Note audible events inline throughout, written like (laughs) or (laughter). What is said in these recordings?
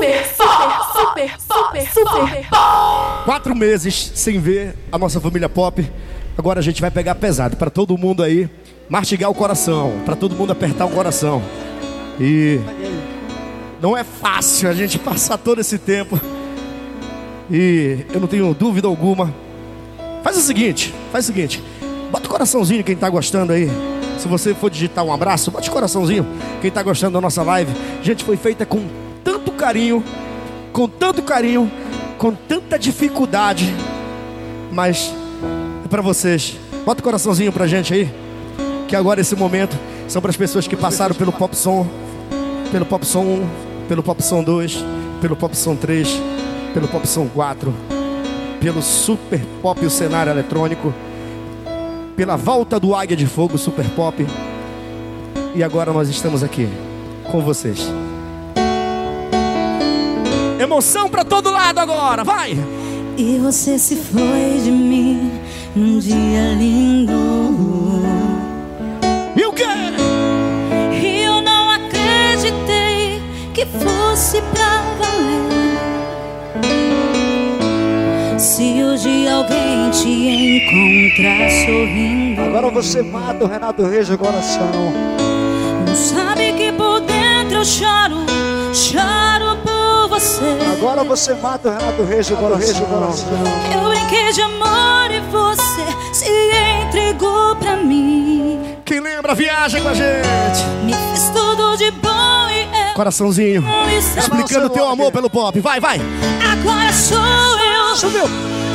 super, super, super, super, super. Quatro meses sem ver a nossa família pop. Agora a gente vai pegar pesado para todo mundo aí mastigar o coração, para todo mundo apertar o coração. E não é fácil a gente (laughs) passar todo esse tempo. E eu não tenho dúvida alguma. Faz o seguinte, faz o seguinte. Bota o coraçãozinho quem tá gostando aí. Se você for digitar um abraço, bota o coraçãozinho. Quem tá gostando da nossa live. Gente, foi feita com tanto carinho, com tanto carinho, com tanta dificuldade. Mas é para vocês. Bota o coraçãozinho pra gente aí. Que agora esse momento são para as pessoas que passaram pelo Pop Som, pelo Pop Som 1, pelo Pop Som 2, pelo Pop Som 3, pelo Pop Som 4, pelo Super Pop o cenário eletrônico, pela volta do Águia de Fogo Super Pop. E agora nós estamos aqui com vocês. Emoção para todo lado agora, vai! E você se foi de mim num dia lindo. E o quê? E eu não acreditei que fosse pra valer. Se hoje alguém te encontrar sorrindo, Agora você mata o Renato Reis do coração. não sabe que por dentro eu choro, choro você. Agora você mata o Renato Reis do coração. Eu brinquei de amor e você se entregou pra mim. Quem lembra, viaja com a gente. Me fez tudo de bom e eu Coraçãozinho. Explicando teu amor pelo pop. Vai, vai. Agora sou eu, Subiu.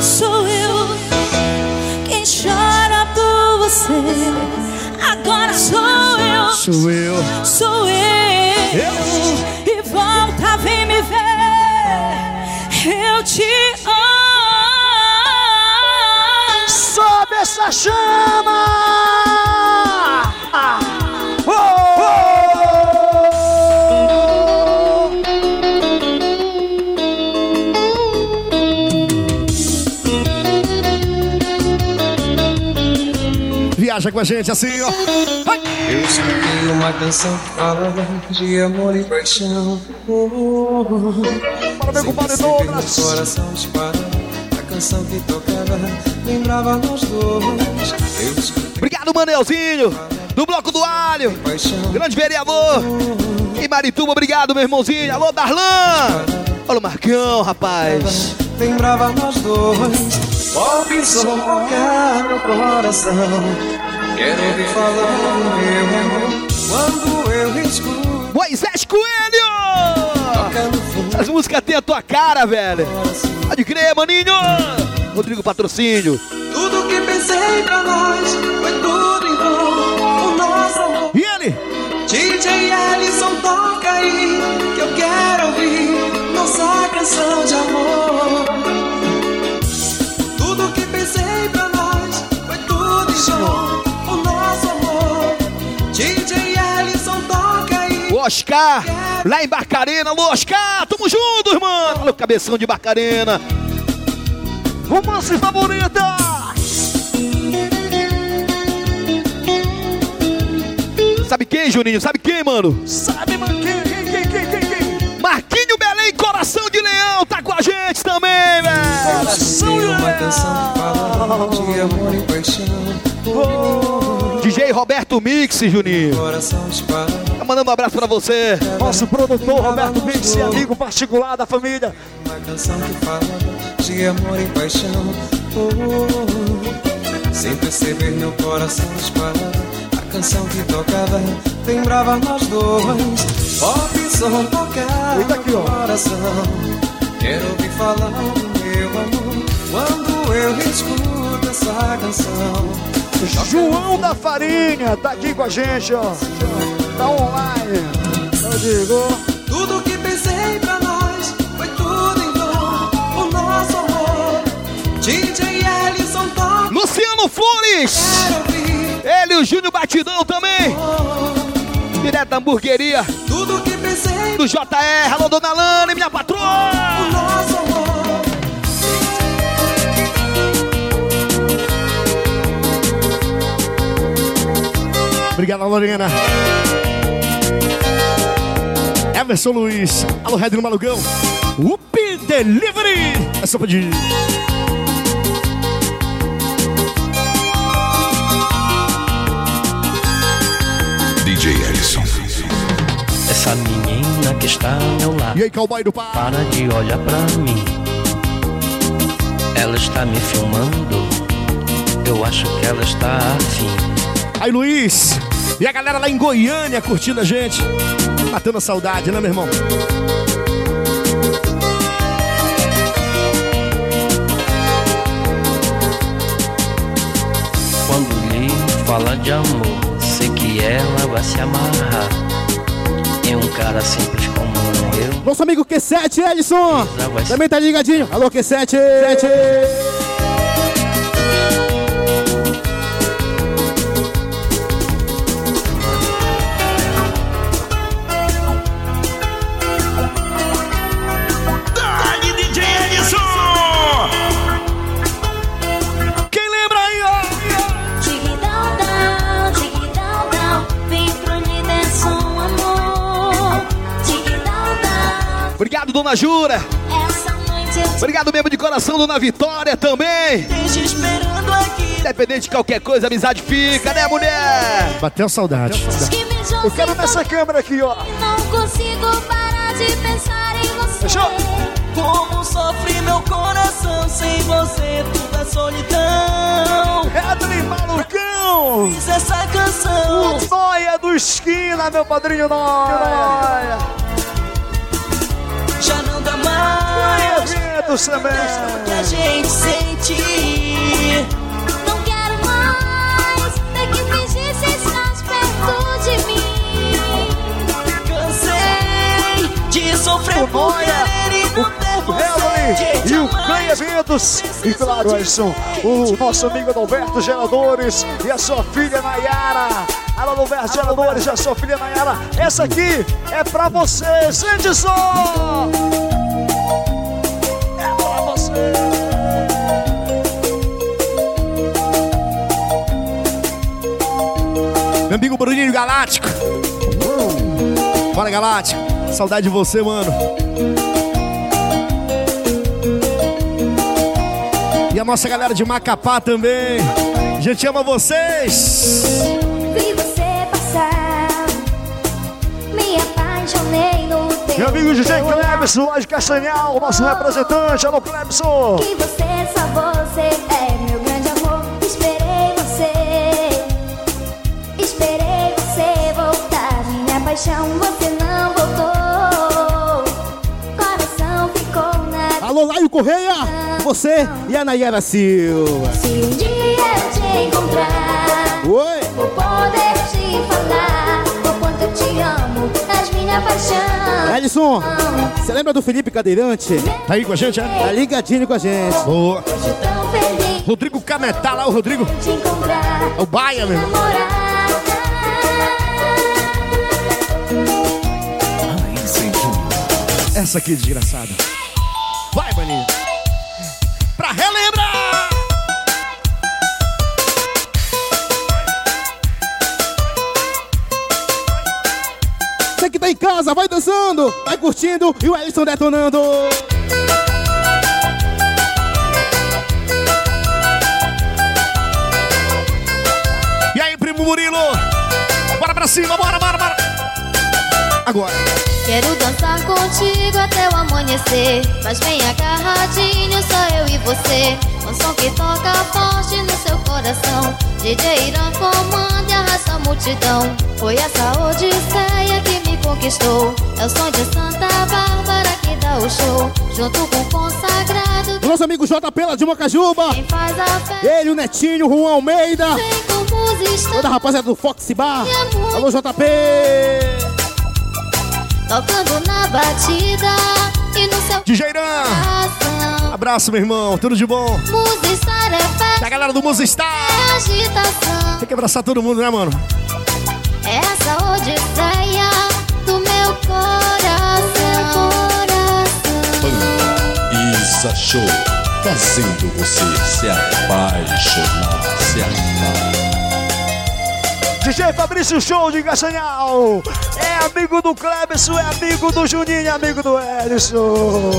sou eu quem chora por você. Agora sou eu, Sou eu. sou eu. E volta, vem me ver. Eu te amo. Sobe essa chama! Viaja com a gente assim, ó. Vai. Eu escutei uma canção que falava de amor e paixão. Oh, oh, oh. Para meu compadre Douglas. coração disparava. A canção que tocava lembrava nós dois. Escutei Obrigado, Manelzinho. Do Bloco do Alho. Grande vereador. E Marituba, obrigado, meu irmãozinho. Alô, Darlan. Olha o Marcão, rapaz. Lembrava nós dois. Pop som tocar meu coração. Quero ouvir falar do meu amor. Quando eu escuto Moisés Coelho. Essas músicas têm a tua cara, velho. Pode crer, maninho. Rodrigo Patrocínio. Tudo que pensei pra nós foi tudo em vão. O nosso amor. E ele? DJ Ellison, toca aí, que eu quero ouvir nossa canção de amor. Oscar. Lá em Barcarena. Alô, Oscar. Tamo junto, irmão. Olha o cabeção de Barcarena. Romance favorita. Sabe quem, Juninho? Sabe quem, mano? Sabe, mano? Quem, quem, quem, quem, quem? Marquinho Belém, coração de leão, tá com a gente também, velho. Coração de leão. de amor e paixão. DJ Roberto Mix, Juninho. Coração dispara. Tá mandando um abraço pra você. Nosso produtor Roberto Mix, amigo particular da família. Uma canção que fala de amor e paixão. Oh, oh, oh. Sem perceber, meu coração disparava. A canção que tocava lembrava nós dois. Pop som tocava Eita aqui, ó. coração. Quero ouvir falar do meu amor. Quando eu escuto essa canção. João da Farinha tá aqui com a gente, ó. Tá online. Eu digo. Tudo que pensei pra nós foi tudo em vão. O nosso amor. DJ Ellison toca. Luciano Flores. Ele e o Júnior Batidão também. Direto da hamburgueria Tudo que pensei do JR. Alô, dona Lana, minha o patroa. nosso amor. Obrigado, Lorena. Everson Luiz. Alô, Red no Malugão. Up Delivery. É só pedir. DJ Ellison. Essa menina que está ao meu lado E aí, cowboy do par. para de olhar pra mim. Ela está me filmando. Eu acho que ela está afim. Aí, Luiz. E a galera lá em Goiânia curtindo a gente. Matando a saudade, né, meu irmão? Quando lhe fala de amor, sei que ela vai se amarrar. É um cara simples como eu. Nosso amigo Q7, Edson! Também tá ligadinho. Alô, Q7! 7. Dona Jura. Obrigado mesmo de coração, dona Vitória também. Independente de qualquer coisa, amizade fica, né, mulher? Bateu saudade. Me Eu quero nessa câmera aqui, ó. Não consigo parar de pensar em você. Fechou? Como sofre meu coração sem você, tudo é solidão. Redley Malucão. Fiz essa canção. O Noia do Esquina, meu padrinho Noia. Já Eventos Que a também. gente sente. Não quero mais ter que fingir se estás perto de mim. Cansei de sofrer O por querer e não ter e o Clã Eventos. E claro, Edson, o nosso amigo Adalberto Geradores e a sua filha Nayara. Alô, Adalberto Geradores e a sua filha Nayara. Essa aqui é pra você. Sente Meu amigo Bruninho Galáctico. Bora, Galáctico. Saudade de você, mano. E a nossa galera de Macapá também. A gente ama vocês. Vi Meu amigo DJ. Clebson, de Castanhal, nosso representante. Alô, Clebson. Que você, só você é meu grande amor. Esperei você, esperei você voltar. Minha paixão, você não voltou. Coração ficou na. Alô, Laio Correia. Você e a Nayara Silva. Se um dia eu te encontrar, Oi. vou poder te falar o quanto eu te amo, minha paixão. Edson, você lembra do Felipe Cadeirante? Tá aí com a gente, é? Tá ligadinho com a gente. Boa. Rodrigo Cametá lá, o Rodrigo. de te encontrar. É o Baia, meu irmão. Essa aqui, desgraçada. Vai, maninho. Pra relembrar. Casa, vai dançando, vai curtindo e o Edson detonando. E aí, primo Murilo? Bora pra cima, bora, bora, bora. Agora. Quero dançar contigo até o amanhecer. Mas bem agarradinho, só eu e você. Um som que toca forte no seu coração. DJ Irã comanda e arrasta a multidão. Foi essa odisseia que me conquistou. É o som de Santa Bárbara que dá o show. Junto com o consagrado, nosso amigo JP lá de Mocajuba. quem faz a festa. Ele, o Netinho, o Juan Almeida. Toda a rapaziada do Fox Bar. Alô, JP. Tocando na batida e no seu DJ Irã. coração. Abraço, meu irmão. Tudo de bom. Musistar é festa, Da galera do Musistar. é agitação. Tem que abraçar todo mundo, né, mano? Essa odisseia do meu coração. Isa Show, fazendo você se apaixonar, se amar. DJ Fabrício Show de Castanhal. É amigo do Clebson, é amigo do Juninho, é amigo do Ellison.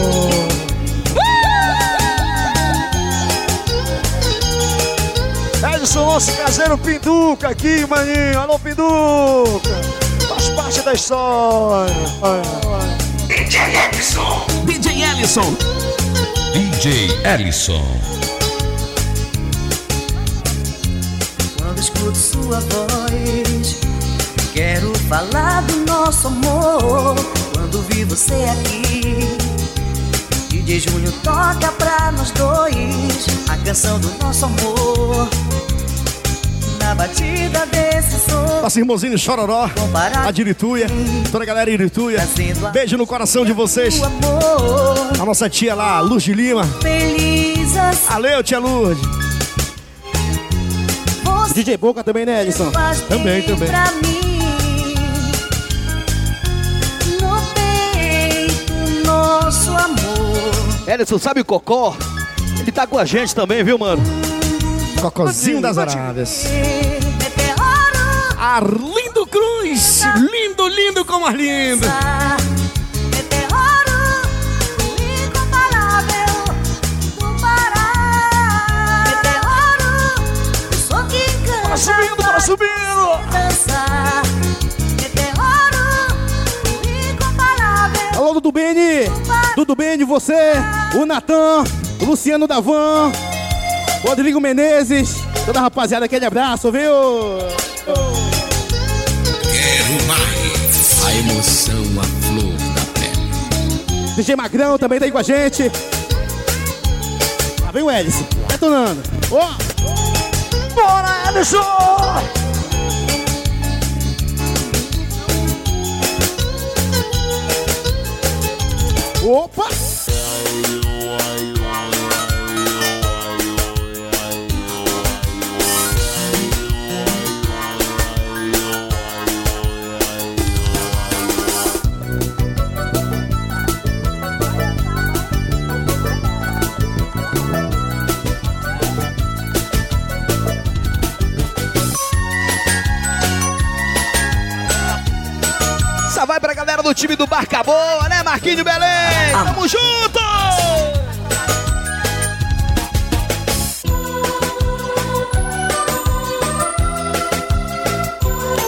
Edson, nosso caseiro Pinduca aqui, maninho. Alô, Pinduca. Faz parte da história. DJ Ellison. DJ Ellison. DJ Ellison. Quando escuto sua voz, quero falar do nosso amor. Quando vi você aqui, DJ Júnior toca pra nós dois a canção do nosso amor. Na batida desse som, Nosso irmãozinho Chororó, a de Irituia, toda a galera Irituia. Beijo no coração de vocês. A nossa tia lá, Luz de Lima. feliz assim. Valeu, tia Lourdes. Você DJ Boca também, né, Edson? Também, também. Pra mim, no peito, nosso amor. Ellison, sabe o Cocó? Ele tá com a gente também, viu, mano? Cocozinho das Arábias. Arlindo Cruz. Lindo, lindo como Arlindo. Bora subindo, bora subindo. Alô, Dudu Bene! Dudu Bene, você, o Natan, o Luciano Davan, Rodrigo Menezes, toda a rapaziada, aquele abraço, viu? Quero mais. A emoção, a flor da pele. DJ Magrão também tá aí com a gente. Lá vem o Hélice, detonando. Ó, Bora, Ellison. opa! Do time do Barca Boa, né, Marquinho Belém? Tamo junto!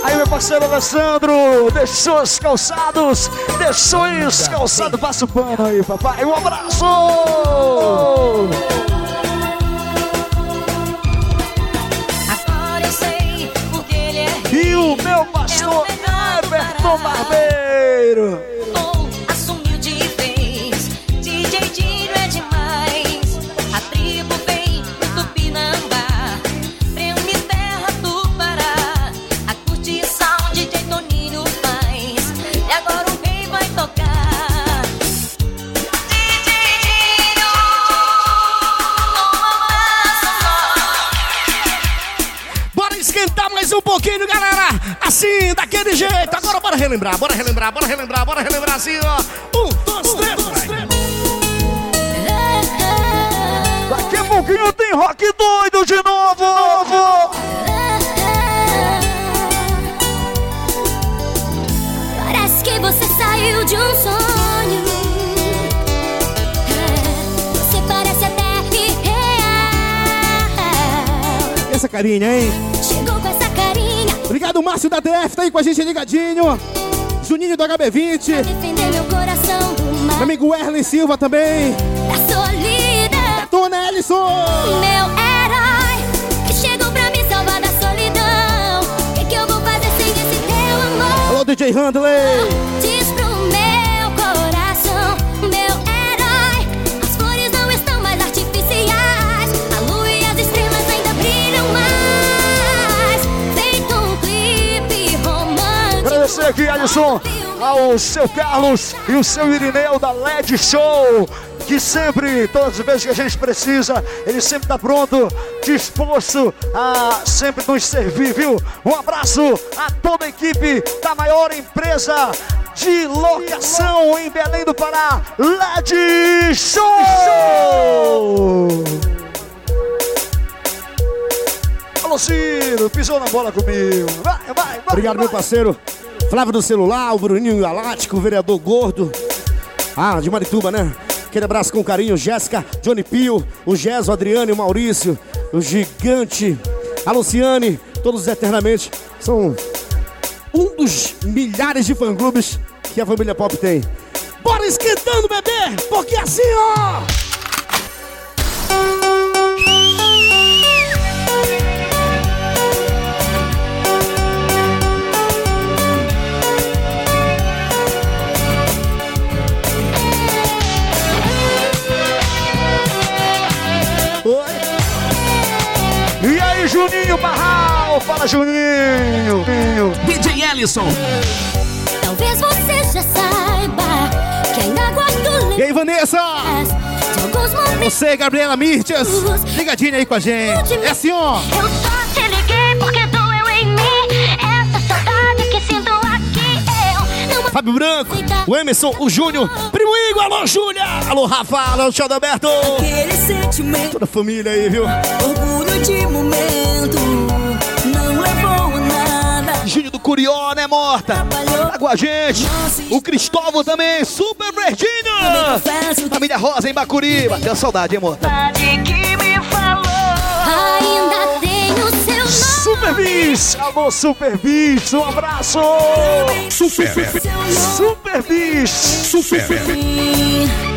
Aí, meu parceiro Alessandro, deixou os calçados, deixou os calçados, passa o pano aí, papai. Um abraço! É E o meu pastor Everton Barbeiro. Ou Assim, daquele jeito. Agora bora relembrar, bora relembrar, bora relembrar, bora relembrar assim, ó. Um, dois, três. vai. Daqui a pouquinho tem rock doido de novo. Parece que você saiu de um sonho. Você parece até irreal. E essa carinha, hein? Obrigado, Márcio da DF, tá aí com a gente ligadinho. Juninho do HB20. defender meu Meu amigo Erlen Silva também. da solidão. Dona Ellison! Meu herói, que chegou pra me salvar da solidão. O que, que eu vou fazer sem esse teu amor? Alô, DJ Handley! Aqui, Alisson, ao seu Carlos e o seu Irineu da LED Show. Que sempre, todas as vezes que a gente precisa, ele sempre está pronto, disposto a sempre nos servir, viu? Um abraço a toda a equipe da maior empresa de locação em Belém do Pará, LED Show! Alô, Ciro, pisou na bola comigo. Vai, vai, vai. Obrigado, vai. meu parceiro. Flávio do celular, o Bruninho Galáctico, o vereador gordo. Ah, de Marituba, né? Aquele abraço com carinho, Jéssica, Johnny Pio, o Gés, o Adriano o Maurício, o Gigante, a Luciane, todos eternamente. São um dos milhares de fã-clubes que a família Pop tem. Bora esquentando, bebê, porque assim, ó... Fala, Juninho. DJ Ellison. Talvez você já saiba que ainda gosto E aí, Vanessa? Você, Gabriela Mirtias, ligadinha aí com a gente. É assim, ó. Eu só te liguei porque doeu em mim. Essa saudade que sinto aqui. Eu não Fábio Branco, o Emerson, o Júnior, Primo Igor, alô Júlia, alô Rafa, alô Tchau Alberto. Toda a família aí, viu? orgulho de momento, Curió, né, morta? Trabalhou, Tá com a gente. O Cristóvão também, Super Verdinho. Família Rosa em Bacuri. Bateu saudade, hein, morta? que me falou. ainda tenho seu nome. Super Bis. Alô, Super Bis. Um abraço. Super. Nome Super Bis. Super. Escrito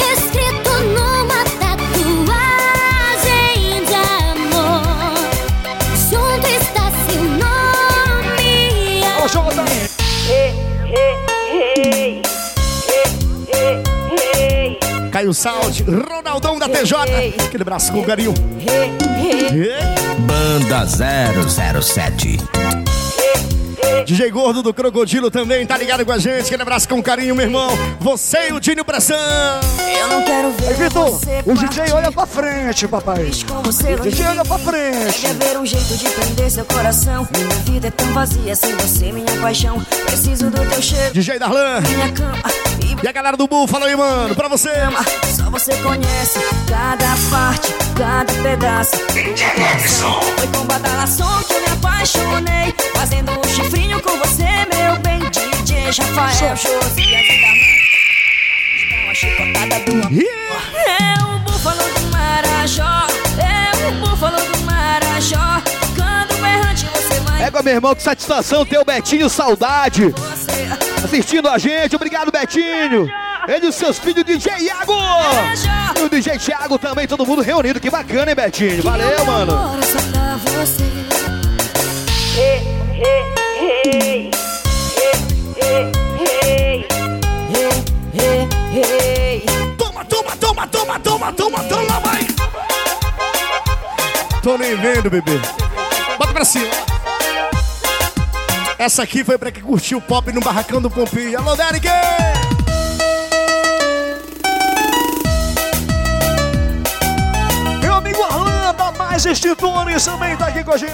Caio Saldi, Ronaldão da TJ. Aquele abraço com carinho. Banda 007. DJ Gordo do Crocodilo também tá ligado com a gente. Aquele abraço com carinho, meu irmão. Você e o Dinho Pressão. Eu não quero ver Aí, Vitor, você o DJ olha pra frente, papai. O DJ olha pra frente. Quer ver um jeito de prender seu coração Minha vida é tão vazia sem você, minha paixão Preciso do teu cheiro, DJ Darlan. minha cama E a galera do Bull, fala aí, mano, pra você. Só você conhece cada parte, cada pedaço. Foi com badalação que eu me apaixonei. Fazendo um chifrinho com você, meu bem DJ Rafael, Josias e Carmen Estão a chicotada do amor. É o búfalo do Marajó. É o búfalo do Marajó. Quando errante você vai Égua, meu irmão, que satisfação ter o Betinho Saudade. você assistindo a gente. Obrigado, Betinho. Ele e os seus filhos, DJ Iago. E o DJ Thiago também, todo mundo reunido. Que bacana, hein, Betinho? Valeu, mano. Toma, toma, toma, toma, toma, toma, toma, vai. Tô nem vendo, bebê. Bota pra cima. Essa aqui foi pra quem curtiu o pop no Barracão do Pompinho. Alô, Derek! Meu amigo Arlan da Mais Extintores também tá aqui com a gente.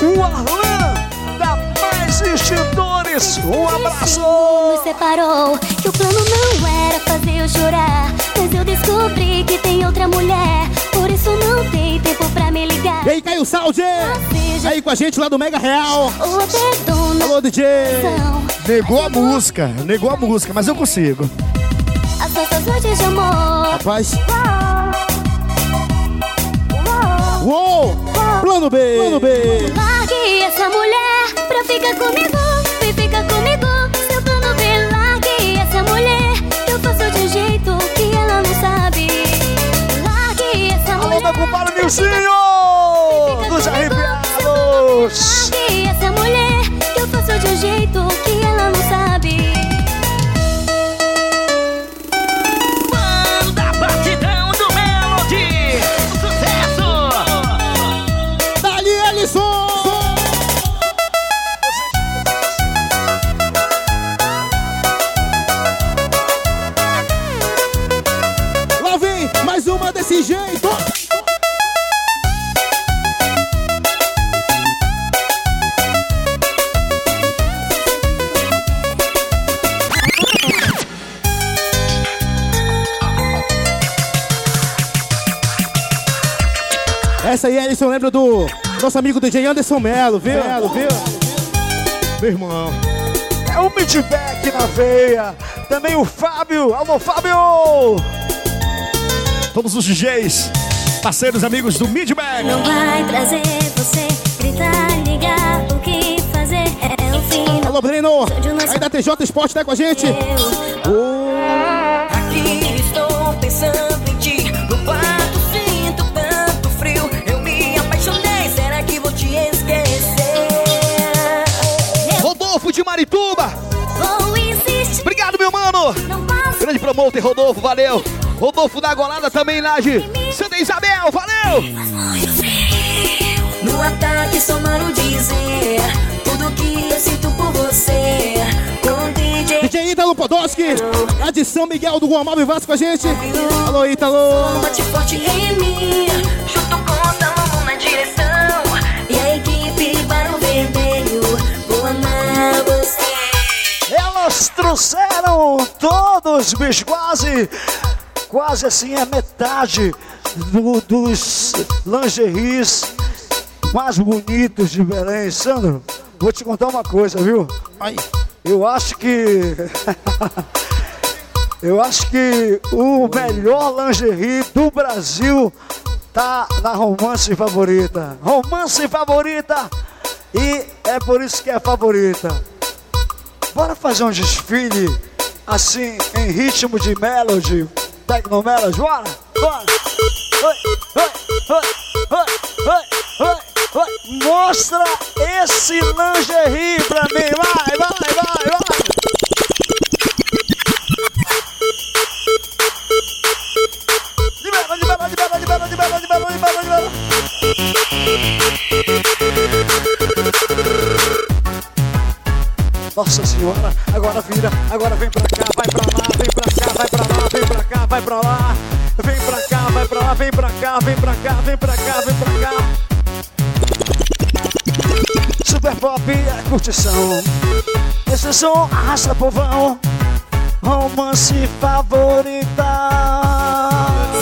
O Arlan da Mais Extintores. Um abraço. Nos separou, que o plano não era fazer eu chorar. Mas eu descobri que tem outra mulher. Por isso não tem tempo pra me ligar. E aí, Caio Saldi? Seja Aí com a gente lá do Mega Real. Alô, DJ. Negou a música, negou a música, mas eu consigo. as nossas noites de amor. Rapaz. Uou, Uou! Plano B. Plano B. Largue essa mulher pra ficar comigo. Vem ficar comigo. Meu compadre Nilcinho. Dos arrepiados. Essa mulher. Que eu faço de um jeito que ela não sabe. Ellison, lembra do nosso amigo DJ Anderson Melo, viu? Melo, viu? Meu irmão. É o Midback na veia. Também o Fábio. Alô, Fábio! Todos os DJs, parceiros, amigos do Midback. Não vai trazer você, gritar, ligar, o que fazer é o fim. Alô, Breno. Aí da TJ Esporte, tá com a gente? Aqui estou pensando de Marituba. Obrigado, meu mano. Grande promotor, Rodolfo, valeu. Rodolfo da Golada também lá de Santa Isabel, valeu. No ataque mano dizer tudo que eu sinto por você. Com DJ DJ Ítalo Podolski, lá de São Miguel do Guamá Vasco com a gente. Alô, Ítalo. bate forte em mim. Elas trouxeram todos, bicho, quase, quase assim, a metade do- dos lingeries mais bonitos de Belém. Sandro, vou te contar uma coisa, viu? Aí. Eu acho que. (laughs) Eu acho que o melhor lingerie do Brasil tá na romance favorita. Romance favorita! E é por isso que é favorita. Bora fazer um desfile assim, em ritmo de melody, techno melody, bora? Bora! Mostra esse lingerie pra mim, vai, vai, vai, vai! Curtição. Esse som arrasta povão. Romance favorita.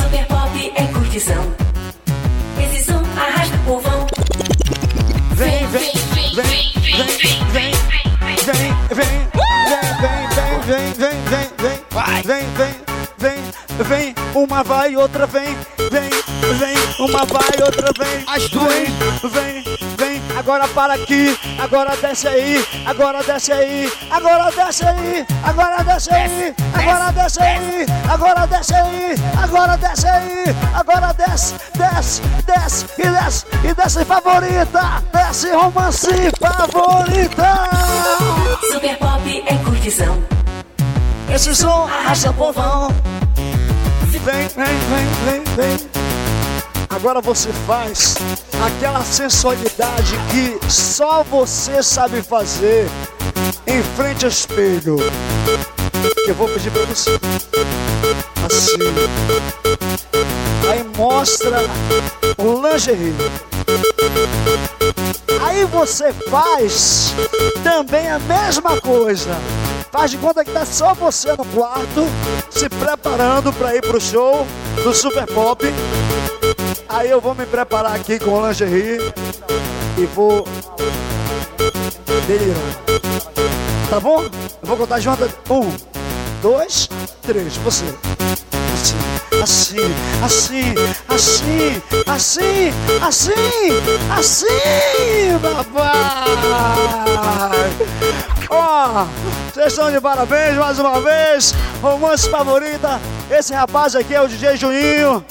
Super pop é curtição. Esse som arrasta povão. Vem, vem, vem, vem, vem, vem, vem, vem, vem, vem, vem, vem, vem, vem, vai, vem, vem, vem, vem, uma vai, outra vem, vem, vem, uma vai, outra vem, As duas. vem, vem, vem, agora para aqui, agora desce aí, agora desce aí, agora desce aí, agora desce aí, agora desce aí, agora desce aí, agora desce aí, agora desce, desce, desce e desce e desce favorita, desce romance favorita. Super pop é curtição. Esse som arrasta povão. Vem, vem, vem, vem, vem. Agora você faz aquela sensualidade que só você sabe fazer em frente ao espelho. Eu vou pedir pra você. Assim. Aí mostra o lingerie. Aí você faz também a mesma coisa. Faz de conta que tá só você no quarto, se preparando para ir pro show do Super Pop. Aí eu vou me preparar aqui com o lingerie e vou delirar. Tá bom? Eu vou contar junto. Um, dois, três. Você. Assim, assim, assim, assim, assim, assim, papai. Ó, vocês estão de parabéns mais uma vez. Romance favorita. Esse rapaz aqui é o DJ Juninho.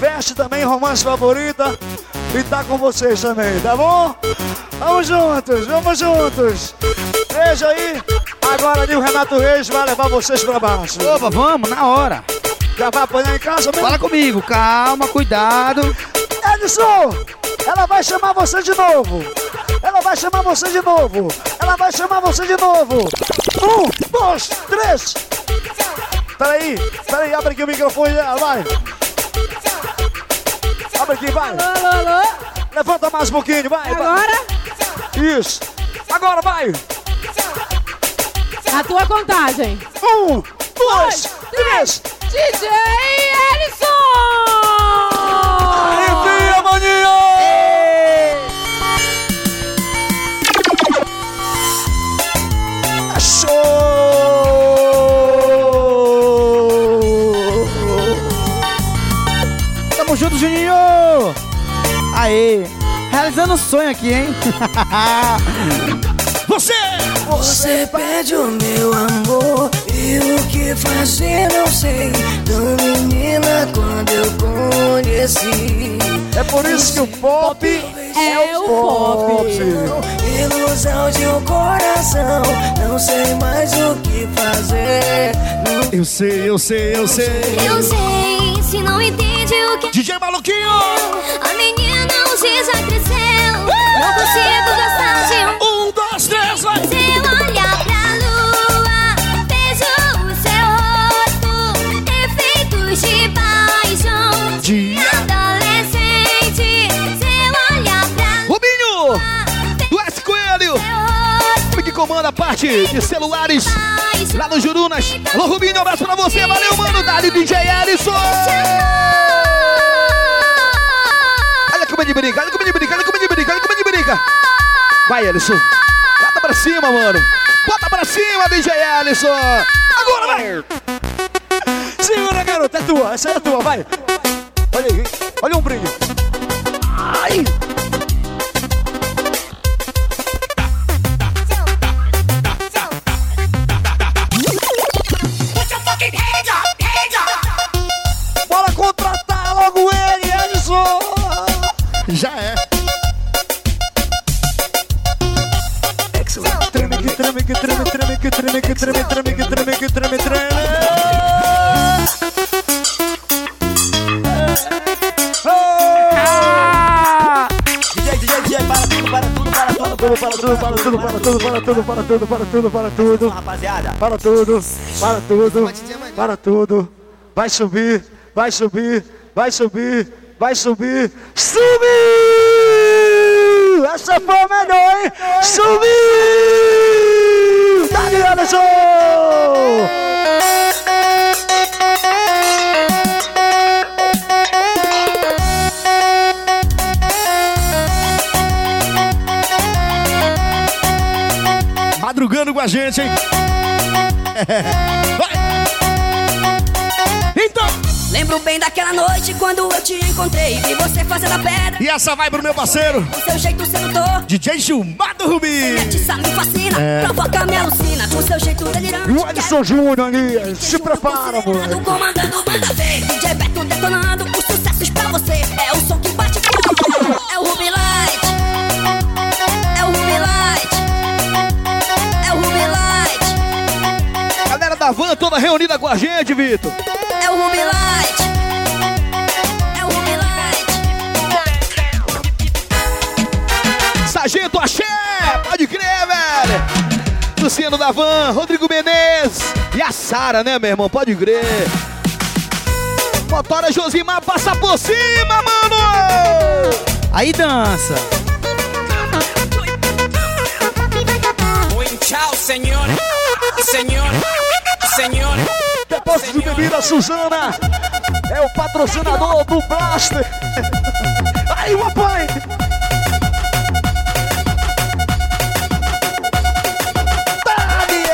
Veste também romance favorita. E tá com vocês também, tá bom? Vamos juntos, vamos juntos. Veja aí. Agora ali o Renato Reis vai levar vocês pra baixo. Opa, vamos, na hora. Já vai apanhar em casa mesmo? Fala comigo, calma, cuidado. Edson, ela vai chamar você de novo. Ela vai chamar você de novo. Ela vai chamar você de novo. Um, dois, três. Peraí, peraí, abre aqui o microfone dela, vai. Abre aqui, vai. Alô, alô, alô. Levanta mais um pouquinho, vai. vai. Agora, Isso. Agora vai. a tua contagem. Um, dois, três. DJ Ellison! Enfia, maninho! É show! Tamo junto, Juninho! Aê! Realizando um sonho aqui, hein? (laughs) Você! Você pede o meu amor e o que fazer não sei. Tão menina quando eu conheci. É por isso que o pop É o pop. Ilusão de um coração, não sei mais o que fazer. Não Eu sei, eu sei, eu sei. Eu sei, se não entende o que DJ Maluquinho! a menina hoje já cresceu. Não consigo gostar parte de celulares lá no Jurunas. Alô, Rubinho, um abraço pra você. Valeu, mano. Dali, DJ Alisson. Olha como ele brinca, olha como ele brinca, olha como ele brinca, olha como ele. Vai, Alisson. Bota pra cima, mano. Bota pra cima, DJ Alisson. Agora, vai. Segura, garota, é tua, essa é tua, vai. Olha aí, olha um brilho. Ai. Tudo, para tudo, para tudo, para tudo, para tudo, para tudo, para tudo. Rapaziada, Para tudo, para tudo, para tudo. Vai subir, vai subir, vai subir, vai subir. Subiu! Essa foi a melhor, hein? Subiu! Dani Anderson! Madrugando com a gente, hein? Vai! Então, lembro bem daquela noite quando eu te encontrei. Vi você fazendo a pedra, e essa vai pro meu parceiro, o seu jeito sedutor. DJ Gilmar do Rubi. Me fascina, provoca, me alucina. Com seu jeito delirante. E o Edson Júnior ali, se prepara, mano. comandando Da van toda reunida com a gente, Vitor. É o Ruby Light É o Ruby Light Sargento Axé, pode crer, velho. Luciano da Van, Rodrigo Menezes e a Sara, né, meu irmão? Pode crer. Motora Josimar passa por cima, mano! Aí dança. Tchau, senhor. Senhor. Senhor. Depósito de bebida Suzana é o patrocinador do Blaster. Aí, papai! Dali,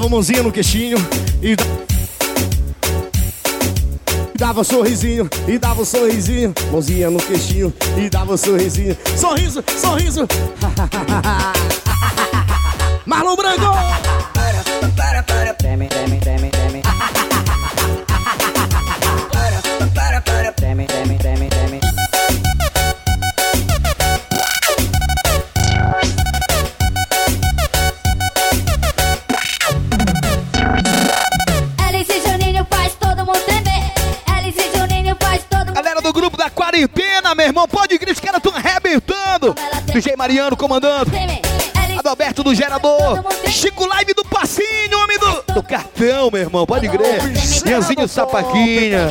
botava a mãozinha no queixinho e da- dava um sorrisinho e dava um sorrisinho, mãozinha no queixinho e dava um sorrisinho, sorriso, sorriso. (laughs) Marlon Branco! DJ Mariano comandando. tremer. Alice Alberto do Gerador. Chico Live do Passinho, homem do, do cartão, meu irmão. Pode crer. Ianzinho Sapaquinha.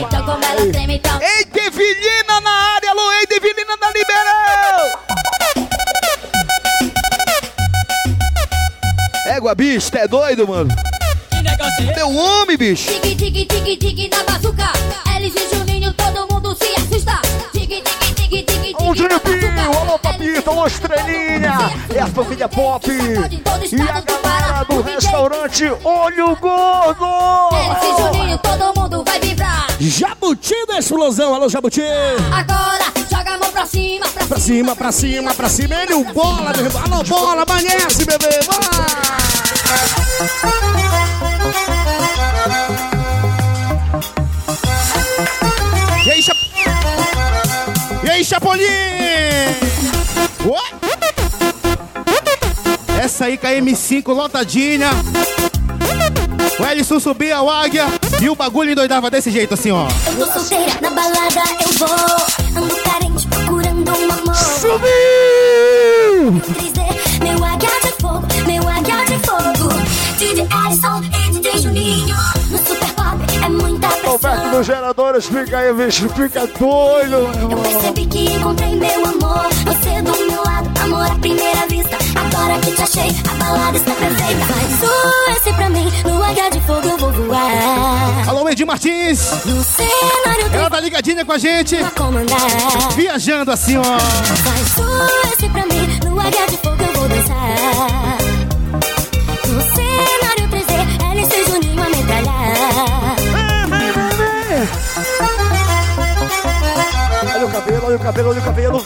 Ei, Devilina na área. Alô, ei, Devilina da Liberal. Égua, bicho, tá é doido, mano? Que negócio é? Teu homem, bicho. Tique, tique, tique, tique na bazuca. Elis e Juninho, todo mundo se assusta. Alô, bazuca. alô, Papito, alô, Estrelinha. É a família Pop. E a galera do restaurante Olho Gordo. Elis e Juninho, todo mundo vai vibrar. Jabuti da explosão, alô Jabuti! Agora, joga a mão pra cima, pra, Pra cima, pra cima, pra cima, ele o bola, meu irmão. Alô, bola, amanhece, bebê, vai! E Chapolin? Oi? Essa aí com a M5 lotadinha. O Ellison subia o águia e o bagulho endoidava desse jeito assim, ó. Eu tô solteira, na balada eu vou. Ando carente, procurando um amor. Subiu! 3D, meu águia de fogo, meu águia de fogo. DJ Alisson e DJ Juninho. Alberto pressão. dos Geradores, fica aí, bicho, fica doido, meu Eu irmão. percebi que encontrei meu amor. Você do meu lado, amor à primeira vista. Agora que te achei, a balada está perfeita. Faz o S pra mim, no águia de fogo eu vou voar. Alô, Edir Martins. No cenário Ela do tá ligadinha com a gente. pra comandar. Viajando assim, ó. Faz o S pra mim, no águia de fogo eu vou dançar. Olha o cabelo, olha o cabelo, olha o cabelo.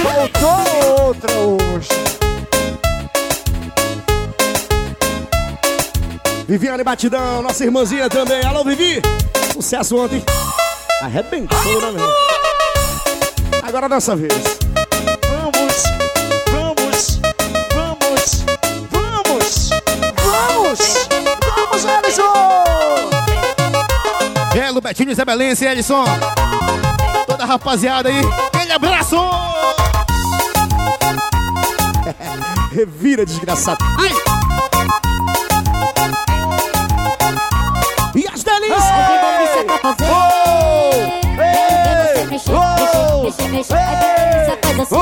Faltou outra hoje. Viviane Batidão, nossa irmãzinha também. Alô, Vivi. Sucesso ontem. Arrebentou, né, meu? Agora dessa vez. Betinho, Zé Belense, Edson. Toda a rapaziada aí. Aquele abraço! (laughs) Revira, desgraçado. Ai! E as delícias! Mexer, mexer, mexer, faz assim.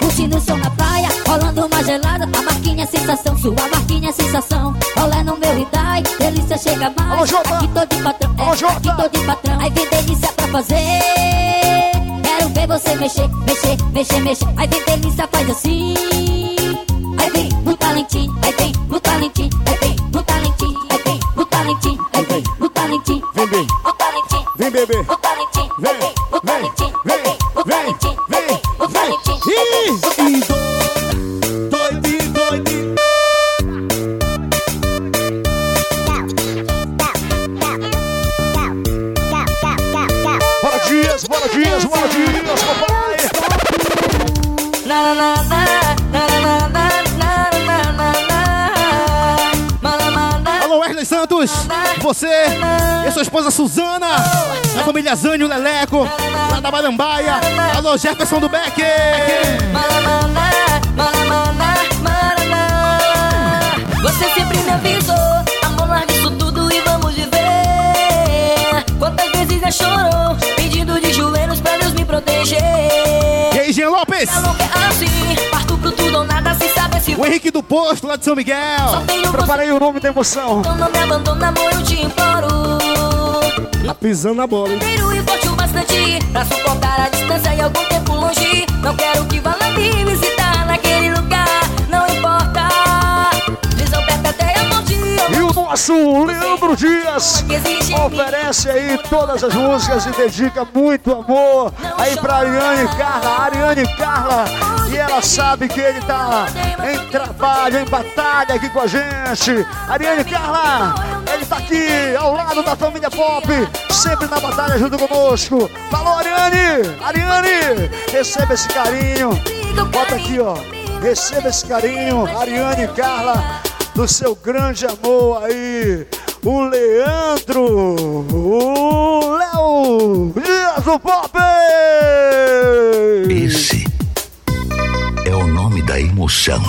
Curtindo o som na praia, rolando uma gelada. A marquinha é sensação, sua marquinha é sensação. Olé chega mais. Alô, Jota! Aqui tô de patrão, é, Alô, Jota! aqui tô de patrão. Aí vem delícia pra fazer. Quero ver você mexer, mexer, mexer, mexer. Aí vem delícia, faz assim. Aí vem no talentinho, aí vem no talentinho, aí vem no talentinho, aí vem no talentinho, aí vem no talentinho, Vem, talentinho. Vem, bebê. Vem, vem vem, talentinho, vem, Você e sua esposa Suzana. A família Zânio Leleco. Lá da Marambaia. Alô, Jefferson do Beck. Você sempre me avisou, amor, larga isso tudo e vamos viver. Quantas vezes já chorou, pedindo de joelhos pra Deus me proteger. E aí, Jean Lopes. Ela não quer assim, O Henrique do Posto, lá de São Só Miguel. aí o nome da emoção. então não me abandona, amor, eu te imploro. Tá pisando na bola, hein? e forte o bastante Pra suportar a distância e algum tempo longe Não quero que vá lá me visitar naquele lugar Não importa Visão perto até a morte E o nosso Leandro Dias oferece aí todas as músicas e dedica muito amor aí pra Ariane Carla, Ariane Carla. E ela sabe que ele tá em trabalho, em batalha aqui com a gente. Ariane Carla, ele tá aqui ao lado da família Pop, sempre na batalha junto conosco. Falou, Ariane! Ariane, receba esse carinho. Bota aqui, ó. Receba esse carinho, Ariane Carla. do seu grande amor aí, o Leandro, o Léo Dias do Pop! Esse da emoção.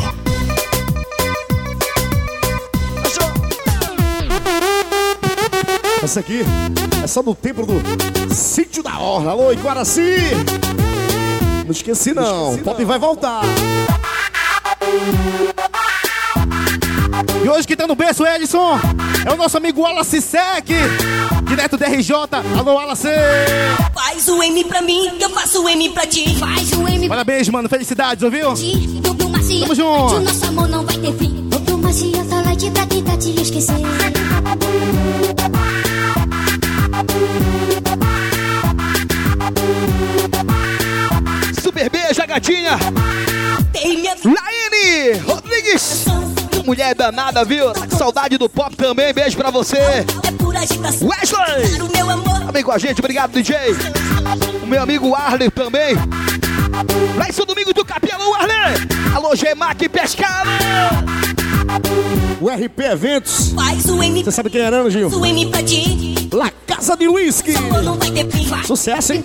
Essa aqui é só do tempo do Sítio da Orla. Alô, Iguaraci! Não esqueci não, o Pop vai voltar. E hoje que tá no berço, Edson, é o nosso amigo Wallace Sec, direto da RJ. Alô, Wallace! Faz o M pra mim, que eu faço o M pra ti. Faz o M Parabéns, mano, felicidades, ouviu? Duplo macia, Tamo junto. Nosso amor não vai ter fim. Light pra tentar te esquecer. Super beijo, gatinha. Tem minha Laine Rodrigues. Mulher danada, viu? Saudade do pop também. Beijo pra você. é. Wesley. Também com a gente, obrigado, DJ. O meu amigo Arley também. Lá em São Domingo do Capelão, Arley. Alô, Gemac Pescado. O RP Eventos. Você sabe quem era, né, Gil? faz o M pra ti. La Casa de Whisky. Sucesso, hein?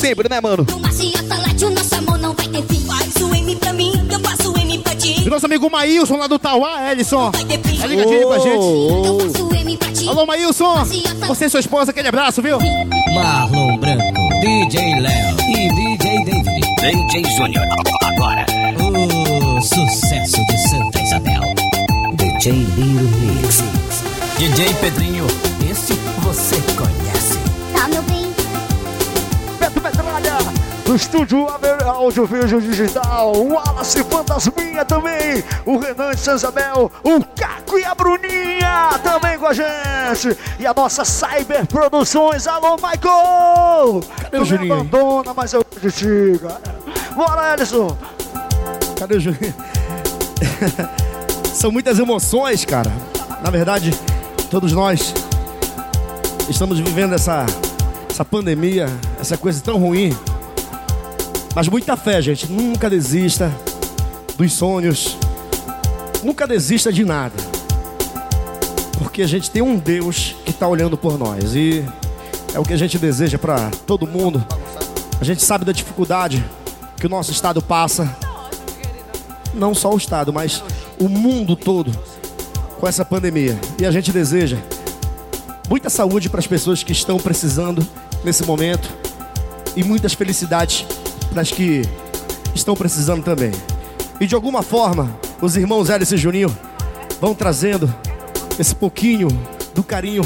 Sempre, né, mano? Tá. Faz o M pra mim, que eu faço o M pra ti. E nosso amigo Maílson lá do Tauá, Ellison. Tá ligadinho com a gente. Eu faço o M pra ti. Alô, Maílson. Você e sua esposa, aquele abraço, viu? Marlon Branco, DJ Léo e DJ David. DJ Júnior. Agora, o sucesso de Santa Isabel. DJ Biro Mix. DJ Pedrinho, esse você estúdio Aver- Áudio Vídeo Digital, o Wallace Fantasminha também, o Renan de Sanzabel, o Caco e a Bruninha também com a gente, e a nossa Cyber Produções, alô Michael! Cadê o Juninho abandona, mas eu te diga. Bora, Ellison! Cadê o Juninho? (laughs) São muitas emoções, cara. Na verdade, todos nós estamos vivendo essa, essa pandemia, essa coisa tão ruim. Mas muita fé, gente. Nunca desista dos sonhos. Nunca desista de nada. Porque a gente tem um Deus que está olhando por nós. E é o que a gente deseja para todo mundo. A gente sabe da dificuldade que o nosso estado passa não só o Estado, mas o mundo todo com essa pandemia. E a gente deseja muita saúde para as pessoas que estão precisando nesse momento e muitas felicidades para as que estão precisando também. E de alguma forma, os irmãos Hélice e Juninho vão trazendo esse pouquinho do carinho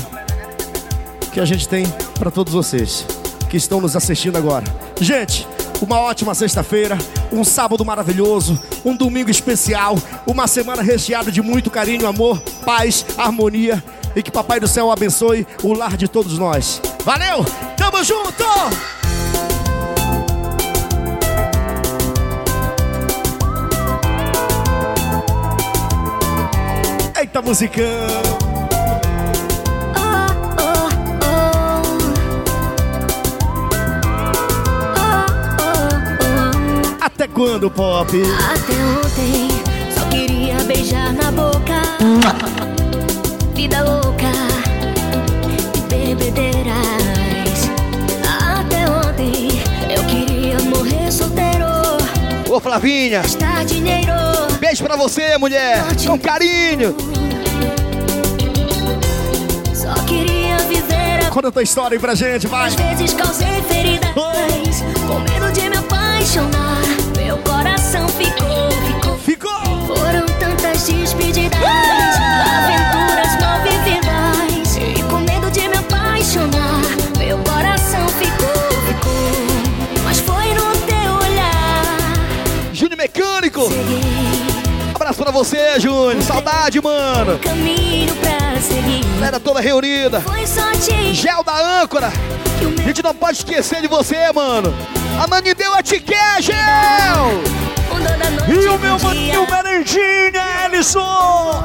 que a gente tem para todos vocês que estão nos assistindo agora. Gente, uma ótima sexta-feira, um sábado maravilhoso, um domingo especial, uma semana recheada de muito carinho, amor, paz, harmonia e que Papai do Céu abençoe o lar de todos nós. Valeu! Tamo junto! Eita, musicão! Até quando, Pop? Até ontem só queria beijar na boca. (laughs) Vida louca e bebedeiras. Até ontem eu queria morrer solteiro. Ô, Flavinha. Gastar dinheiro. Beijo pra você, mulher. Com carinho. Só queria viver a Conta a tua história aí pra gente, vai! Às vezes causei feridas Com medo de me apaixonar. Meu coração ficou, ficou. Ficou. Foram tantas despedidas Aventuras mal vividas E com medo de me apaixonar Meu coração ficou, ficou. Mas foi no teu olhar. Júnior Mecânico. Segui você, Júnior. Saudade, mano. caminho pra seguir Galera toda reunida. Foi Gel da âncora. A gente não pode esquecer de você, mano. A Nani deu a te quer, Gel. E o meu maninho Merendinha, Ellison!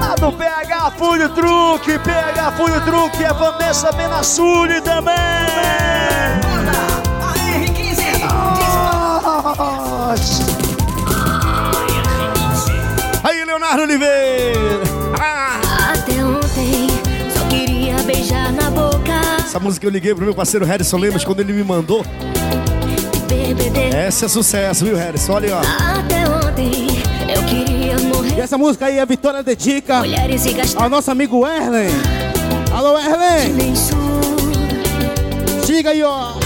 A do PH Food Truque, PH Food Truque, é Vanessa Menassuli também! Nossa. Aí! Leonardo Oliveira. Ah. Até ontem só queria beijar na boca. Essa música eu liguei pro meu parceiro Harrison Lemos quando ele me mandou. Essa é sucesso, viu, Harrison? Olha aí, ó. Até ontem eu queria morrer. E essa música aí a Vitória dedica ao nosso amigo Erlen. Alô, Erlen! Diga aí, ó.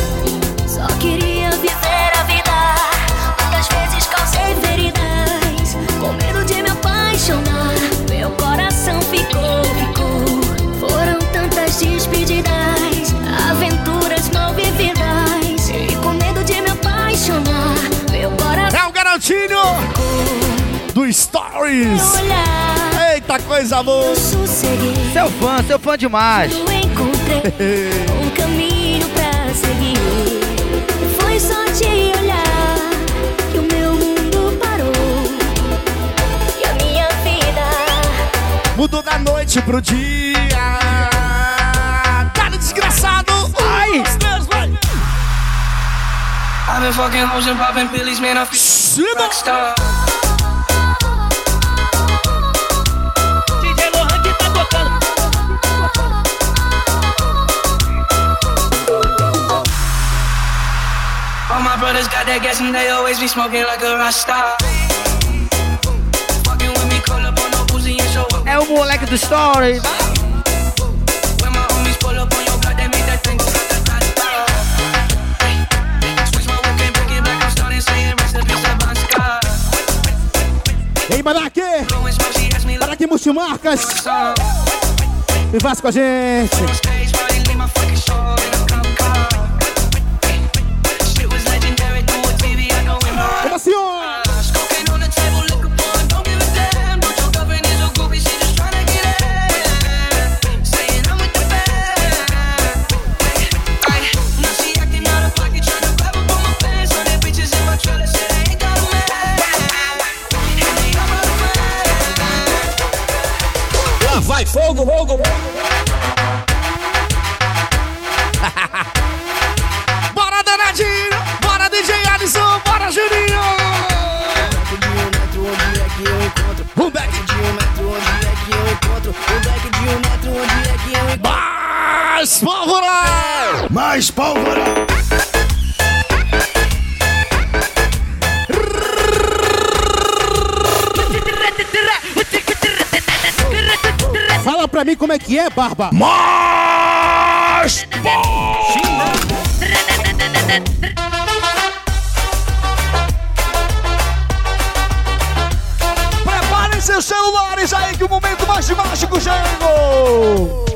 Coração o garotinho do Stories. Eita, coisa boa. Seu fã, seu fã demais. Eu encontrei (laughs) um caminho pra seguir. Foi só te olhar que o meu mundo parou. E a minha vida Mudou da noite pro dia. Cara desgraçado. Ai! Deus, vai. I've been fucking hoes and popping pillies, man. I feel Cima. rockstar. DJ Lohan que tá tocando. All my brothers got that gas and they always be smoking like a rasta. Fucking with me, call up Para que? Para que Multimarcas! E faz com a gente! Fogo, fogo. (laughs) Bora, danadinho. Bora, DJ Alisson. Bora, Juninho. um back. De um metro, onde é que eu encontro? Um deck de um metro, onde é que eu encontro? Mais pólvora. Mais pólvora. Pra mim como é que é, Barba! Mais Preparem seus celulares aí que o momento mais mágico chegou!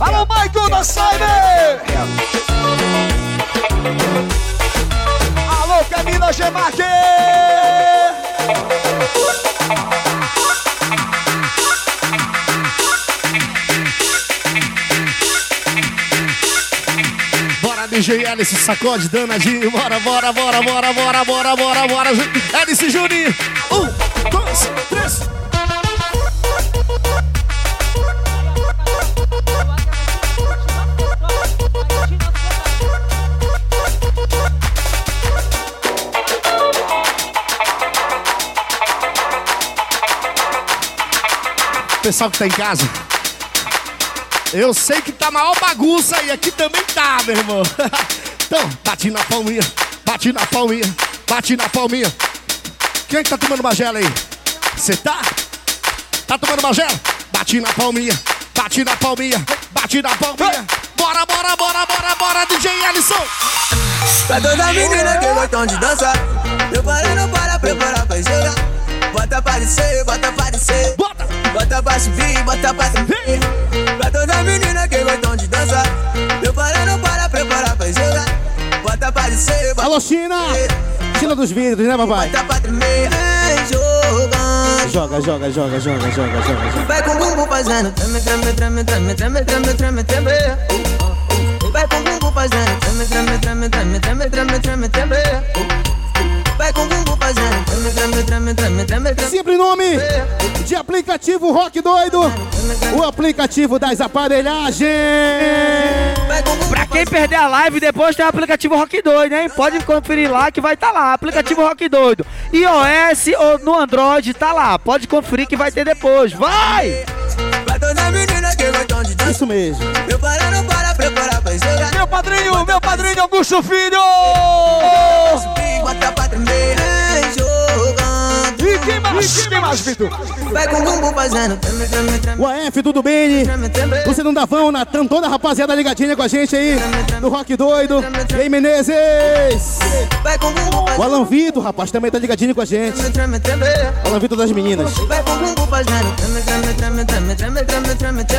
Alô, Michael da Cyber! Alô, Camila Gemac! DJ Alice, sacode, danadinho. Bora, bora, bora, bora, bora, bora, bora, bora. Alice Juninho. Um, dois, três. Pessoal que tá em casa. Eu sei que tá maior bagunça e aqui também tá, meu irmão. (laughs) Então, bate na palminha, bate na palminha, bate na palminha. Quem é que tá tomando uma gela aí? Você tá? Tá tomando uma gela? Bate na palminha, bate na palminha, bate na palminha. Bora, bora, bora, bora, bora, DJ Alisson. Pra toda menina que gostam de dançar Preparando para preparar pra jogar Bota pra descer, bota pra descer Bota. Bota pra subir, bota pra subir Pra toda menina que gostam de dançar Preparando para preparar pra jogar Bota pra descer, bota Alô, China! China dos vidros, né, papai? bota pra tremer jogando Joga, joga, joga, joga, joga, joga, joga. Vai com o bumbum fazendo treme, treme, treme, treme, treme, treme, treme, treme Vai com o bumbum fazendo treme, treme, treme, treme, treme, treme, treme, treme Sempre nome de aplicativo Rock Doido. O aplicativo das aparelhagens. Bumbum quem perder a live, depois tem o aplicativo Rock Doido, hein? Pode conferir lá que vai estar lá. Aplicativo Rock Doido. iOS ou no Android, tá lá. Pode conferir que vai ter depois. Vai! Pra. Isso mesmo. Meu pra encerrar. Meu padrinho, meu padrinho Augusto Filho! Mais? Vitor? Vai com o bumbum fazendo. AF, tudo bem? Você não Davão, o Natan, toda a rapaziada ligadinha com a gente aí no Rock Doido. E aí, Menezes? Vai com o bumbum O fazendo. Alan Vitor, rapaz, também tá ligadinho com a gente. Alan Vitor das meninas.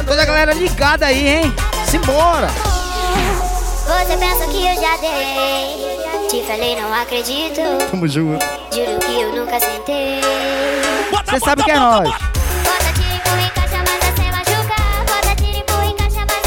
Toda a galera ligada aí, hein? Simbora! Você pensa que eu já dei. Te falei, não acredito. Tamo junto. Juro que eu nunca sentei. Você sabe que é nós. É sem machucar. Bota tiro, empurra, encaixa, mas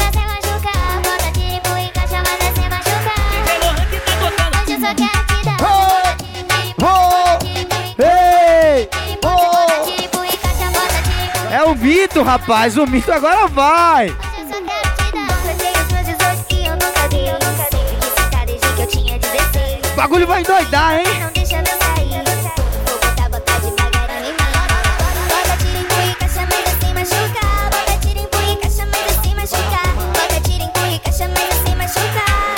O bagulho vai endoidar, hein? Não deixa eu sair. Vou botar, botar devagarinho em mim. Bota empurra, mas assim machucar. Bota empurra, mas assim machucar. Bota empurra, mas assim machucar.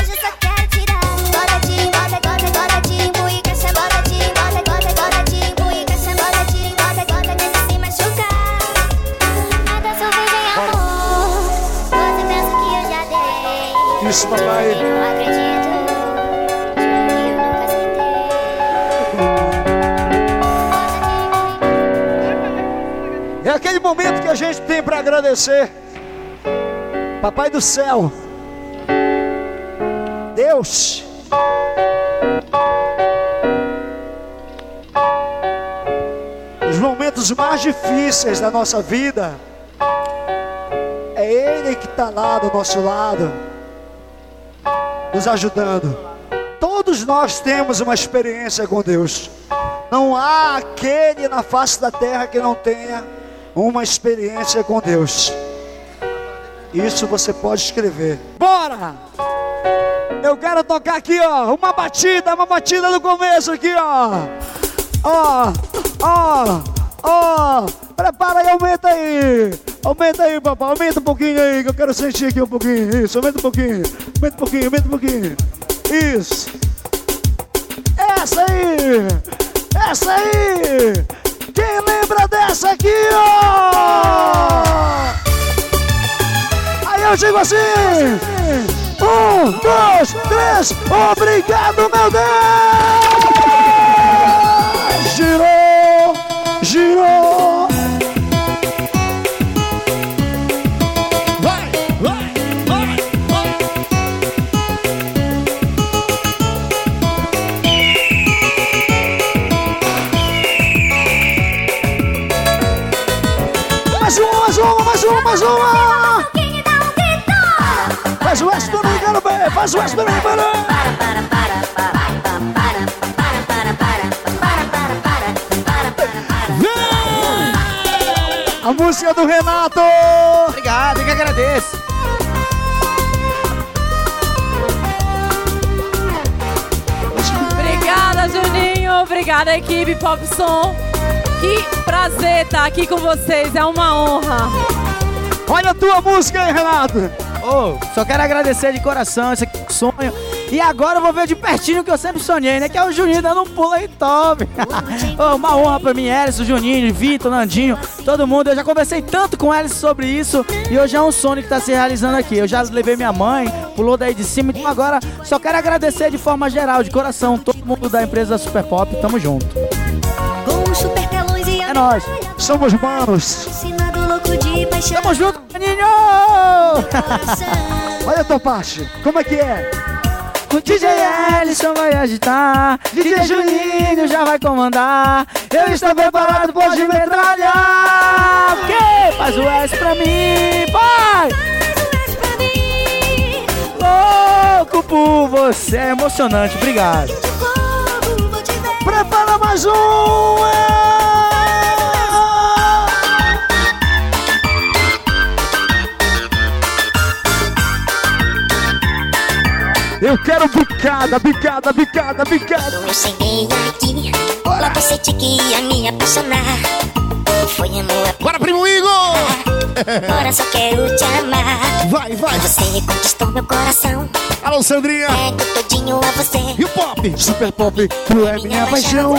Hoje eu só quero tirar. Bota tiro, bota, bota, bota tiro, empurra, encaixa, bota tiro, bota, bota, bota tiro, empurra, encaixa, bota tiro, bota, bota, deixa machucar. Nada surpresa em amor. Você pensa que eu já dei. Isso, papai. Eu acredito. Aquele momento que a gente tem para agradecer. Papai do céu. Deus. Os momentos mais difíceis da nossa vida. É Ele que está lá do nosso lado, nos ajudando. Todos nós temos uma experiência com Deus. Não há aquele na face da terra que não tenha uma experiência com Deus. Isso você pode escrever. Bora! Eu quero tocar aqui, ó, uma batida, uma batida no começo aqui, ó. Ó, ó, ó. Prepara aí, aumenta aí. Aumenta aí, papai. Aumenta um pouquinho aí, que eu quero sentir aqui um pouquinho. Isso, aumenta um pouquinho. Aumenta um pouquinho, aumenta um pouquinho. Isso. Essa aí! Essa aí! Quem lembra dessa aqui, ó? Aí eu digo assim: um, dois, três, obrigado, meu Deus! Uma, mais uma! Faz o S dominicano, bem! Faz o S dominicano! A música do Renato! Obrigado, eu que agradeço. Obrigada, Juninho. Obrigada, equipe Pop Som. Que prazer estar aqui com vocês. É uma honra. Olha a tua música aí, Renato! Ô, só quero agradecer de coração esse sonho. E agora eu vou ver de pertinho o que eu sempre sonhei, né? Que é o Juninho dando um pulo aí top. (laughs) Ô, uma honra pra mim, Elis, o Juninho, Vitor, Nandinho, todo mundo. Eu já conversei tanto com eles sobre isso e hoje é um sonho que tá se realizando aqui. Eu já levei minha mãe, pulou daí de cima, então agora só quero agradecer de forma geral, de coração, todo mundo da empresa Super Pop. Tamo junto. E É nóis. Somos manos! Paixão. Tamo junto, Maninho! Olha a tua parte! Como é que é? O DJ Ellison vai agitar, DJ Juninho já vai comandar. Eu estou preparado, pode metralhar. Que? Faz o S pra mim, vai! Louco por você, é emocionante, obrigado. Prepara mais um! é! Eu quero bicada, bicada, bicada, bicada. Quando eu cheguei aqui, olá, você que ia me apaixonar. Foi amor. Bora, primo Igor! Agora só quero te amar. Vai, vai. Você conquistou meu coração. Alô, Sandrinha. Pego todinho a você. E o pop? Super pop, tu é minha paixão.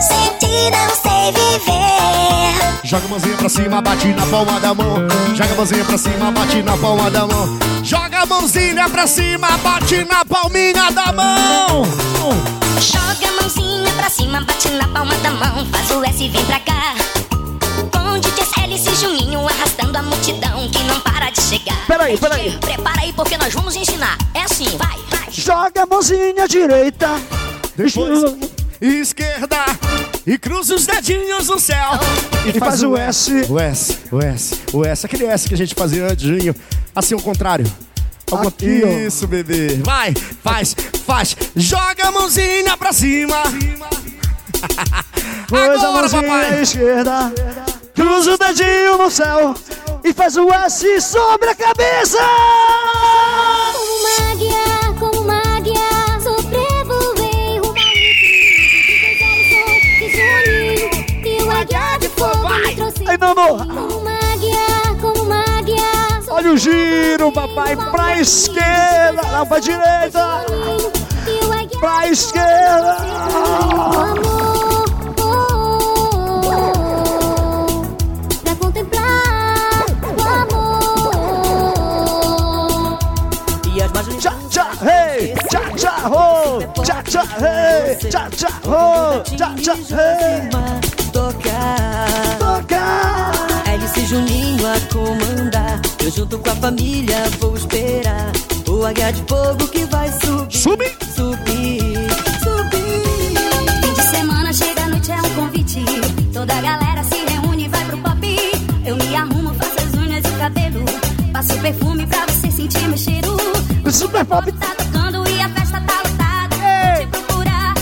Sem ti não sei viver. Joga a mãozinha pra cima, bate na palma da mão. Joga a mãozinha pra cima, bate na palma da mão. Joga a mãozinha pra cima, bate na palminha da mão. Joga a mãozinha pra cima, bate na palma da mão. Faz o S e vem pra cá. Hélice e Juninho arrastando a multidão que não para de chegar. Peraí, peraí. Prepara aí porque nós vamos ensinar. É assim, vai, vai. Joga a mãozinha direita. Depois, esquerda. E cruza os dedinhos no céu. E faz o S. O S, o S, o S. Aquele S que a gente fazia antes, Juninho. Assim, ao contrário. Aqui, ó. Isso, bebê. Vai, faz, faz. Joga a mãozinha pra cima. Pois a Agora, mãozinha papai. esquerda. Cruza o dedinho no céu. E faz o S sobre a cabeça. Como uma águia, como uma águia, sobrevoei olhos são que o águia de fogo me trouxe. Aí, Nano. Como uma águia, como uma águia, Olha o giro, papai. Pra esquerda. Não, pra direita. o Pra esquerda. Ho. Tchá, tchá, hey. Tchá, tchá, ho. Tchá, tchá, hey. tocar. Tocar. Hélice e Juninho a comandar. Eu junto com a família vou esperar. O águia de fogo que vai subir. Subir. Subir. Subir. Fim de semana chega a noite, é um convite. Toda a galera se reúne e vai pro pop. Eu me arrumo, faço as unhas e o cabelo. Passo perfume pra você sentir meu cheiro. Super pop. Tá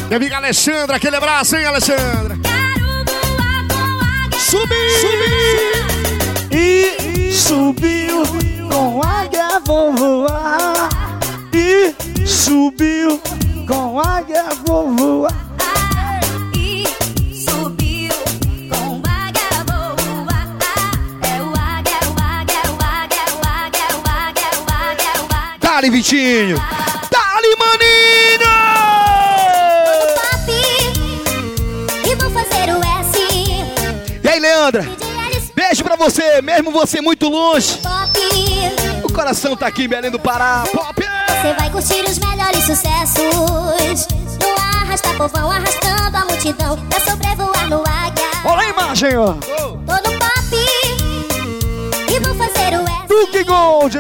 Minha amiga Alexandra, aquele abraço, hein, Alexandra? Subir! Subir! E subiu com águia vou voar. E subiu com águia vou voar. E subiu com águia, vou voar. É o águia, o águia, o águia, o águia, o águia, o águia, o águia. Dali, Vitinho! Dali, maninho! Beijo pra você, mesmo você muito longe. O coração tá aqui em Belém do Pará. Pop! Você vai curtir os melhores sucessos. No arrasta povão, arrastando a multidão. Pra sobrevoar no águia. Olha a imagem, ó. Tô no pop. E vou fazer o S. Duque Gold.